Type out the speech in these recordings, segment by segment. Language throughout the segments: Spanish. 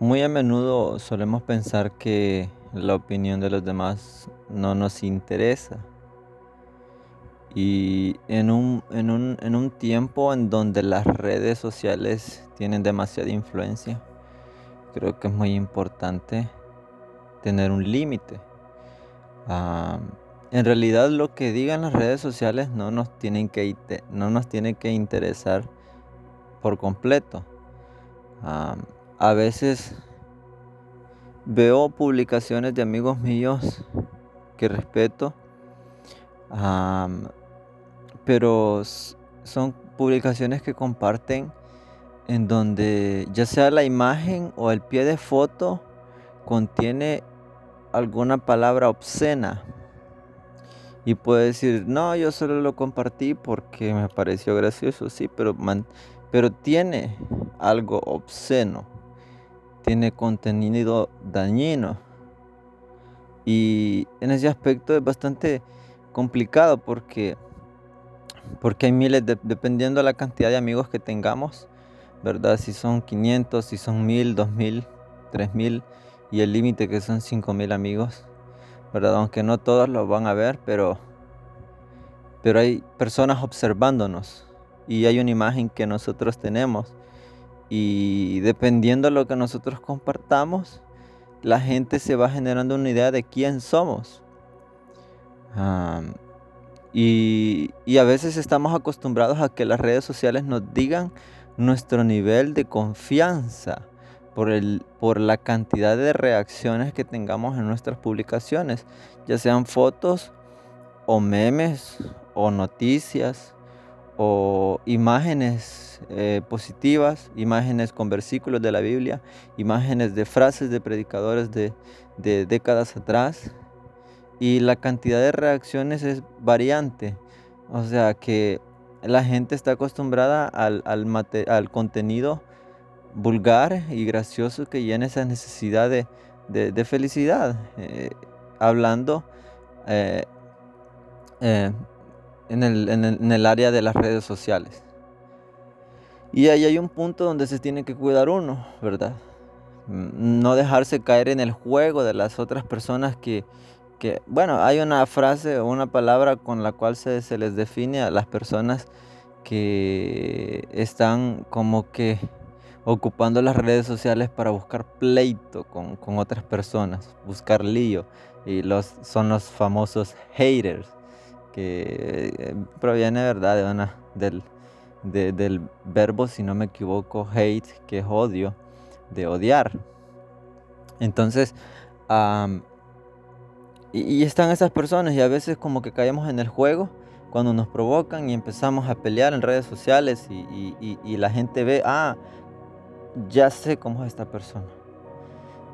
Muy a menudo solemos pensar que la opinión de los demás no nos interesa. Y en un, en un, en un tiempo en donde las redes sociales tienen demasiada influencia, creo que es muy importante tener un límite. En realidad lo que digan las redes sociales no nos tienen que, no nos tiene que interesar por completo. A veces veo publicaciones de amigos míos que respeto, pero son publicaciones que comparten en donde ya sea la imagen o el pie de foto contiene alguna palabra obscena. Y puede decir, no, yo solo lo compartí porque me pareció gracioso, sí, pero, pero tiene algo obsceno tiene contenido dañino. Y en ese aspecto es bastante complicado porque, porque hay miles, dependiendo de la cantidad de amigos que tengamos, ¿verdad? Si son 500, si son 1000, 2000, 3000 y el límite que son 5000 amigos, ¿verdad? Aunque no todos lo van a ver, pero, pero hay personas observándonos y hay una imagen que nosotros tenemos y dependiendo de lo que nosotros compartamos, la gente se va generando una idea de quién somos. y, a veces estamos acostumbrados a que las redes sociales nos digan nuestro nivel de confianza por, el, por la cantidad de reacciones que tengamos en nuestras publicaciones, ya sean fotos o memes o noticias o imágenes eh, positivas, imágenes con versículos de la Biblia, imágenes de frases de predicadores de, décadas atrás. Y la cantidad de reacciones es variante. O sea que la gente está acostumbrada al, al, contenido vulgar y gracioso que llena esa necesidad de, felicidad. Eh, hablando eh, en el, área de las redes sociales. Y ahí hay un punto donde se tiene que cuidar uno, ¿verdad? Mm, no dejarse caer en el juego de las otras personas que, que bueno, hay una frase o una palabra con la cual se, se, les define a las personas que están como que ocupando las redes sociales para buscar pleito con, con otras personas, buscar lío. Y los, son los famosos haters que eh, proviene verdad de una, del, del verbo, si no me equivoco, hate, que es odio, de odiar. Entonces, y, están esas personas y a veces como que caemos en el juego cuando nos provocan y empezamos a pelear en redes sociales y, y la gente ve, ah, ya sé cómo es esta persona.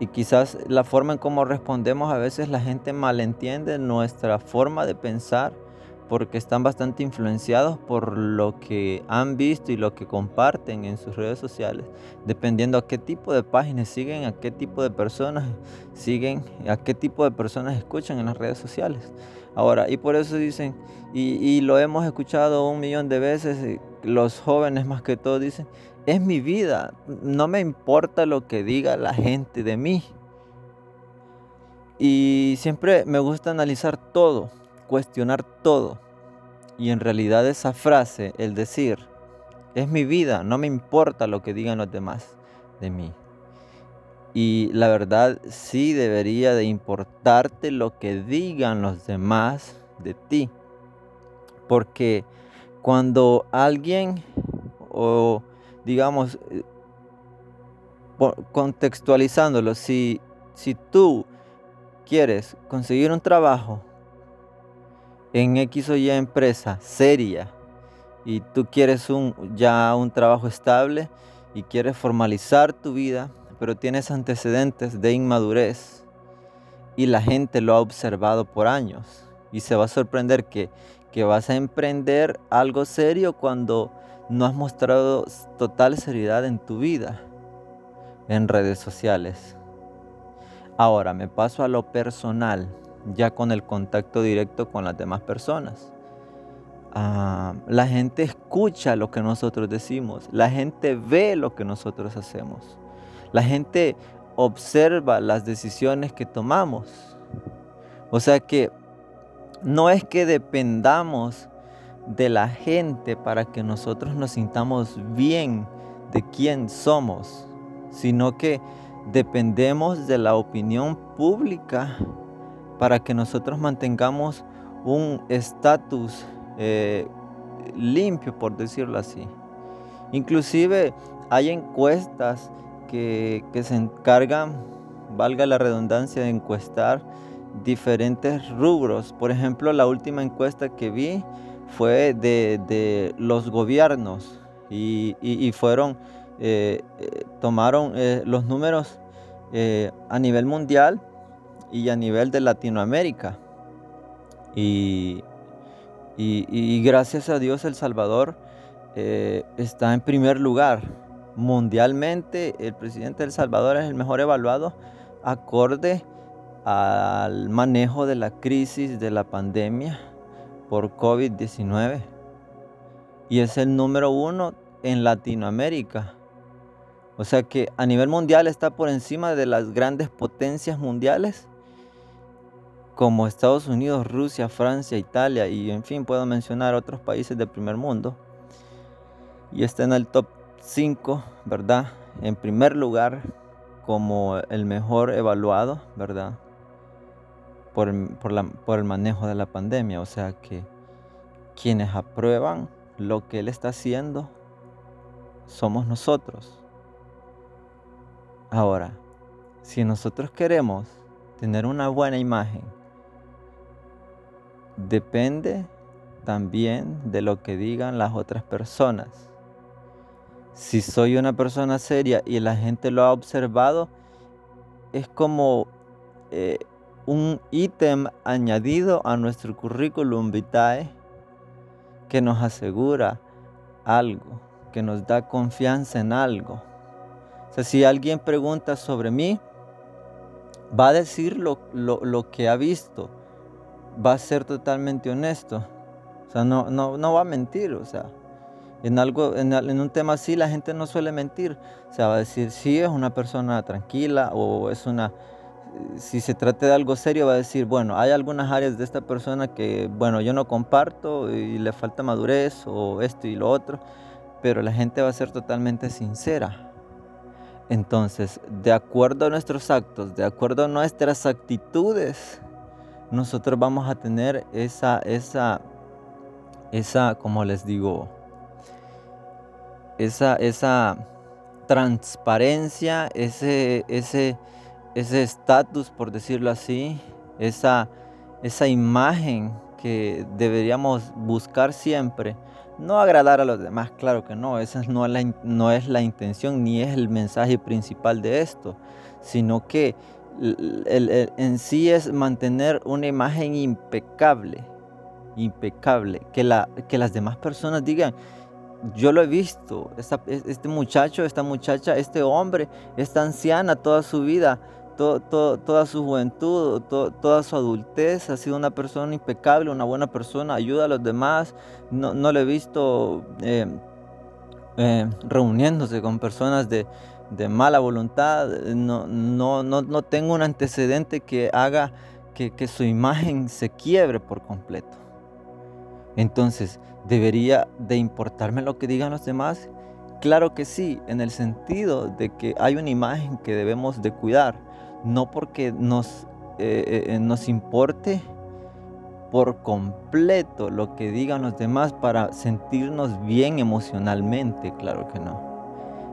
Y quizás la forma en cómo respondemos a veces la gente malentiende nuestra forma de pensar porque están bastante influenciados por lo que han visto y lo que comparten en sus redes sociales, dependiendo a qué tipo de páginas siguen, a qué tipo de personas siguen, a qué tipo de personas escuchan en las redes sociales. Ahora, y por eso dicen, y, lo hemos escuchado un millón de veces, los jóvenes más que todo dicen, es mi vida, no me importa lo que diga la gente de mí. Y siempre me gusta analizar todo cuestionar todo. Y en realidad esa frase, el decir, es mi vida, no me importa lo que digan los demás de mí. Y la verdad sí debería de importarte lo que digan los demás de ti. Porque cuando alguien, o digamos, eh, contextualizándolo, si, si tú quieres conseguir un trabajo en X o Y empresa seria y tú quieres un, ya un trabajo estable y quieres formalizar tu vida, pero tienes antecedentes de inmadurez y la gente lo ha observado por años y se va a sorprender que, que vas a emprender algo serio cuando no has mostrado total seriedad en tu vida en redes sociales. Ahora me paso a lo personal ya con el contacto directo con las demás personas. Ah, la gente escucha lo que nosotros decimos, la gente ve lo que nosotros hacemos, La gente observa las decisiones que tomamos. O sea que no es que dependamos de la gente para que nosotros nos sintamos bien de quién somos, sino que dependemos de la opinión pública para que nosotros mantengamos un estatus eh, limpio, por decirlo así. Inclusive hay encuestas que, que se encargan, valga la redundancia, de encuestar diferentes rubros. Por ejemplo, la última encuesta que vi fue de, los gobiernos y, fueron, eh, eh, tomaron eh, los números a nivel mundial y a nivel de Latinoamérica. Y, y gracias a Dios El Salvador está en primer lugar. Mundialmente el presidente de El Salvador es el mejor evaluado acorde al manejo de la crisis de la pandemia por COVID-19 y es el número uno en Latinoamérica. O sea que a nivel mundial está por encima de las grandes potencias mundiales como Estados Unidos, Rusia, Francia, Italia y en fin puedo mencionar otros países del primer mundo. Y está en el top 5, ¿verdad? En primer lugar como el mejor evaluado, ¿verdad? Por, el manejo de la pandemia. O sea que quienes aprueban lo que Él está haciendo somos nosotros. Ahora, si nosotros queremos tener una buena imagen, depende también de lo que digan las otras personas. Si soy una persona seria y la gente lo ha observado, es como eh, un ítem añadido a nuestro currículum vitae que nos asegura algo, que nos da confianza en algo. O sea, si alguien pregunta sobre mí, va a decir lo, que ha visto, va a ser totalmente honesto. O sea, no, no, va a mentir, o sea. En, algo, en, en, un tema así la gente no suele mentir. O sea, va a decir, sí, es una persona tranquila o es una si se trata de algo serio, va a decir, bueno, hay algunas áreas de esta persona que, bueno, yo no comparto y le falta madurez o esto y lo otro, pero la gente va a ser totalmente sincera. Entonces, de acuerdo a nuestros actos, de acuerdo a nuestras actitudes, nosotros vamos a tener esa, esa, esa, como les digo, esa, esa transparencia, ese, ese, ese estatus, por decirlo así, esa, esa imagen que deberíamos buscar siempre. No agradar a los demás, claro que no, esa no es, la, no es la intención ni es el mensaje principal de esto, sino que en sí es mantener una imagen impecable, impecable, que, la, que las demás personas digan, yo lo he visto, este muchacho, esta muchacha, este hombre, esta anciana toda su vida toda su juventud, toda su adultez, ha sido una persona impecable, una buena persona, ayuda a los demás. No, le he visto eh, eh, reuniéndose con personas de, mala voluntad. No, tengo un antecedente que haga que, que su imagen se quiebre por completo. Entonces, ¿debería de importarme lo que digan los demás? Claro que sí, en el sentido de que hay una imagen que debemos de cuidar no porque nos, eh, eh, nos importe por completo lo que digan los demás para sentirnos bien emocionalmente, claro que no.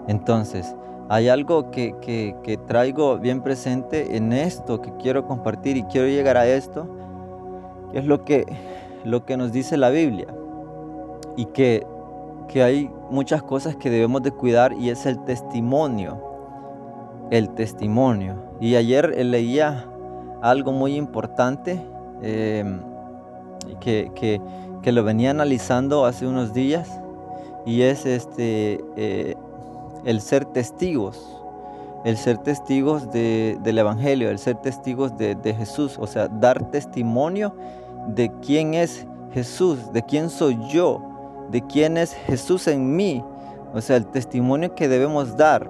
Entonces, hay algo que, que, traigo bien presente en esto que quiero compartir y quiero llegar a esto, que es lo que, lo que nos dice la Biblia y que, que hay muchas cosas que debemos de cuidar y es el testimonio, el testimonio. Y ayer leía algo muy importante em, que, lo venía analizando hace unos días y es este, eh, el ser testigos, el ser testigos del Evangelio, el ser testigos de, de Jesús, o sea, dar testimonio de quién es Jesús, de quién soy yo, de quién es Jesús en mí, o sea, el testimonio que debemos dar.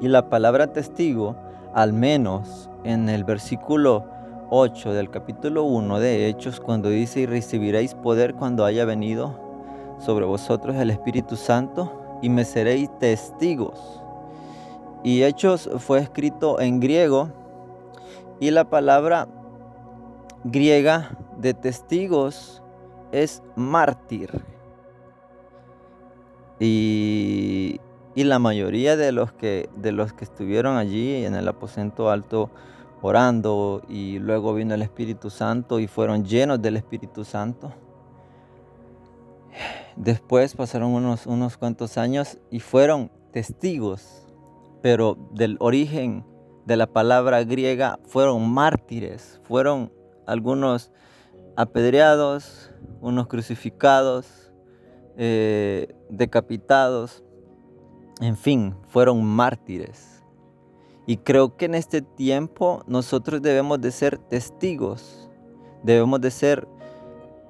Y la palabra testigo, al menos en el versículo 8 del capítulo 1 de Hechos, cuando dice, y recibiréis poder cuando haya venido sobre vosotros el Espíritu Santo, y me seréis testigos. Y Hechos fue escrito en griego, y la palabra griega de testigos es mártir. Y, la mayoría de los, que, de los que estuvieron allí en el aposento alto orando y luego vino el Espíritu Santo y fueron llenos del Espíritu Santo. Después pasaron unos, unos cuantos años y fueron testigos, pero del origen de la palabra griega fueron mártires, fueron algunos apedreados, unos crucificados, eh, decapitados, en fin, fueron mártires. Y creo que en este tiempo nosotros debemos de ser testigos, debemos de ser,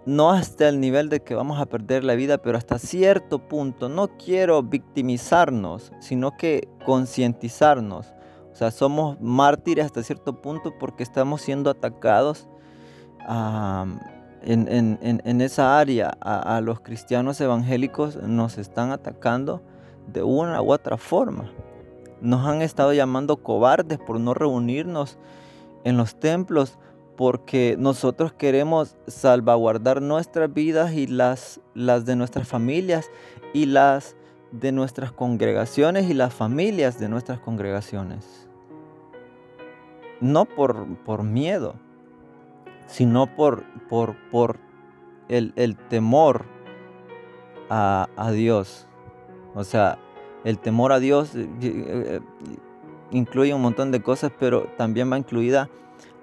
no hasta el nivel de que vamos a perder la vida, pero hasta cierto punto, no quiero victimizarnos, sino que concientizarnos. O sea, somos mártires hasta cierto punto porque estamos siendo atacados en, esa área. A, los cristianos evangélicos nos están atacando de una u otra forma. Nos han estado llamando cobardes por no reunirnos en los templos porque nosotros queremos salvaguardar nuestras vidas y las, las de nuestras familias y las de nuestras congregaciones y las familias de nuestras congregaciones. No por, por miedo, sino por, por, por el, temor a, a Dios. O sea, el temor a Dios eh, eh, incluye un montón de cosas, pero también va incluida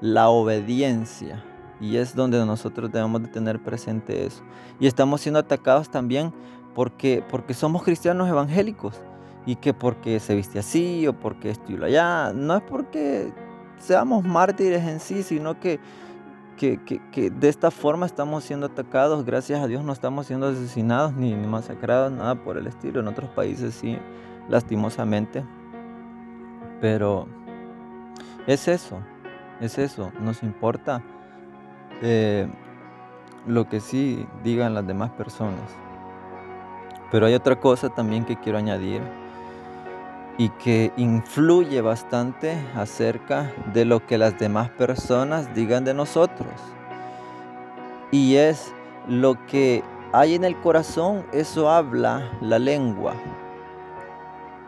la obediencia. Y es donde nosotros debemos de tener presente eso. Y estamos siendo atacados también porque, porque somos cristianos evangélicos. Y que porque se viste así o porque esto y lo allá. No es porque seamos mártires en sí, sino que, que, de esta forma estamos siendo atacados. Gracias a Dios no estamos siendo asesinados ni, ni masacrados, nada por el estilo. En otros países sí lastimosamente. Pero es eso, es eso, nos importa eh, lo que sí digan las demás personas. Pero hay otra cosa también que quiero añadir y que influye bastante acerca de lo que las demás personas digan de nosotros. Y es lo que hay en el corazón, eso habla la lengua.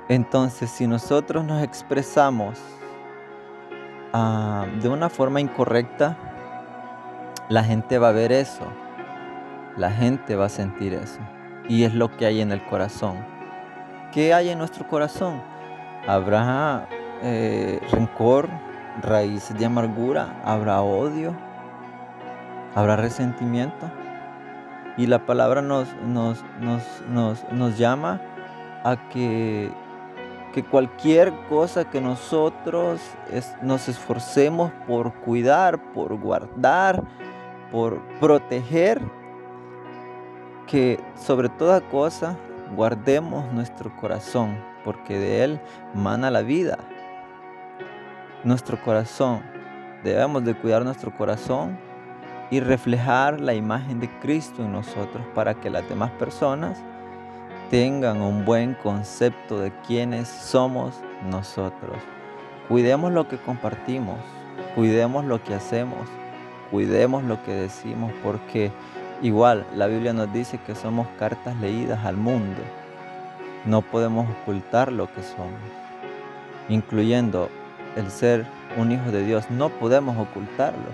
Entonces, si nosotros nos expresamos ah, de una forma incorrecta, la gente va a ver eso. La gente va a sentir eso. Y es lo que hay en el corazón. ¿Qué hay en nuestro corazón? Habrá eh, rencor, raíces de amargura, habrá odio, habrá resentimiento. Y la palabra nos, nos, nos, nos llama a que que cualquier cosa que nosotros nos esforcemos por cuidar, por guardar, por proteger, que sobre toda cosa guardemos nuestro corazón, porque de él mana la vida. Nuestro corazón, debemos de cuidar nuestro corazón y reflejar la imagen de Cristo en nosotros para que las demás personas tengan un buen concepto de quiénes somos nosotros. Cuidemos lo que compartimos, cuidemos lo que hacemos, cuidemos lo que decimos, porque igual la Biblia nos dice que somos cartas leídas al mundo. No podemos ocultar lo que somos, incluyendo el ser un hijo de Dios. No podemos ocultarlo.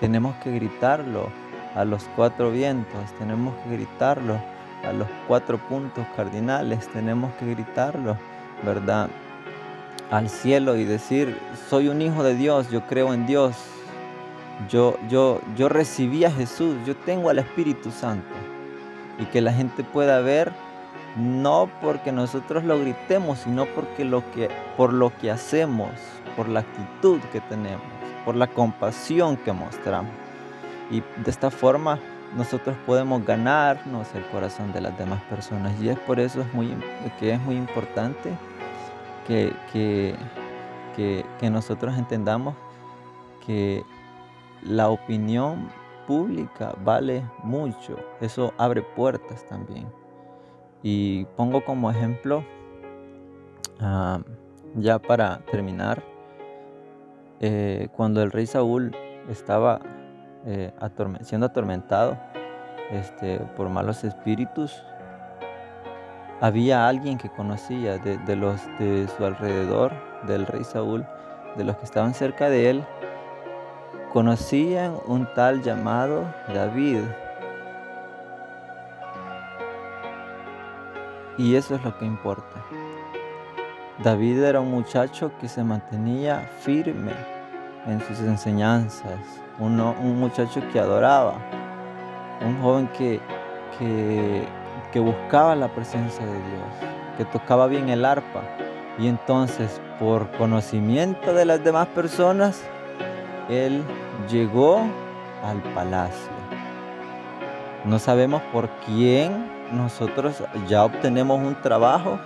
Tenemos que gritarlo a los cuatro vientos, tenemos que gritarlo a los cuatro puntos cardinales, tenemos que gritarlo, ¿verdad? Al cielo y decir, soy un hijo de Dios, yo creo en Dios, yo, yo, yo recibí a Jesús, yo tengo al Espíritu Santo. Y que la gente pueda ver, no porque nosotros lo gritemos, sino porque lo que, por lo que hacemos, por la actitud que tenemos, por la compasión que mostramos. Y de esta forma nosotros podemos ganarnos el corazón de las demás personas. Y es por eso que es muy importante que, que, que, nosotros entendamos que la opinión pública vale mucho. Eso abre puertas también. Y pongo como ejemplo, ah, ya para terminar, eh, cuando el rey Saúl estaba eh, siendo atormentado este, por malos espíritus, había alguien que conocía de, los de su alrededor, del rey Saúl, de los que estaban cerca de él, conocían un tal llamado David. Y eso es lo que importa. David era un muchacho que se mantenía firme en sus enseñanzas, un, muchacho que adoraba, un joven que, que, que buscaba la presencia de Dios, que tocaba bien el arpa. Y entonces, por conocimiento de las demás personas, él llegó al palacio. No sabemos por quién nosotros ya obtenemos un trabajo.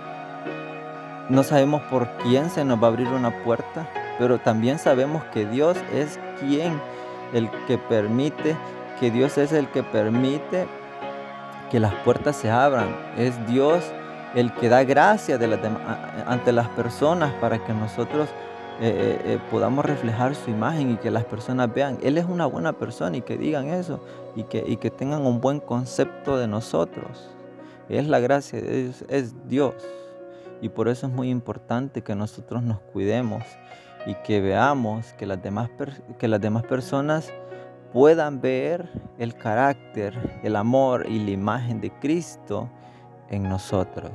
No sabemos por quién se nos va a abrir una puerta, pero también sabemos que Dios es quien, el que permite, que Dios es el que permite que las puertas se abran. Es Dios el que da gracia ante las personas para que nosotros eh, eh, podamos reflejar su imagen y que las personas vean, Él es una buena persona y que digan eso y que, y que tengan un buen concepto de nosotros. Es la gracia de Dios, es Dios. Y por eso es muy importante que nosotros nos cuidemos y que veamos que las demás, que las demás personas puedan ver el carácter, el amor y la imagen de Cristo en nosotros.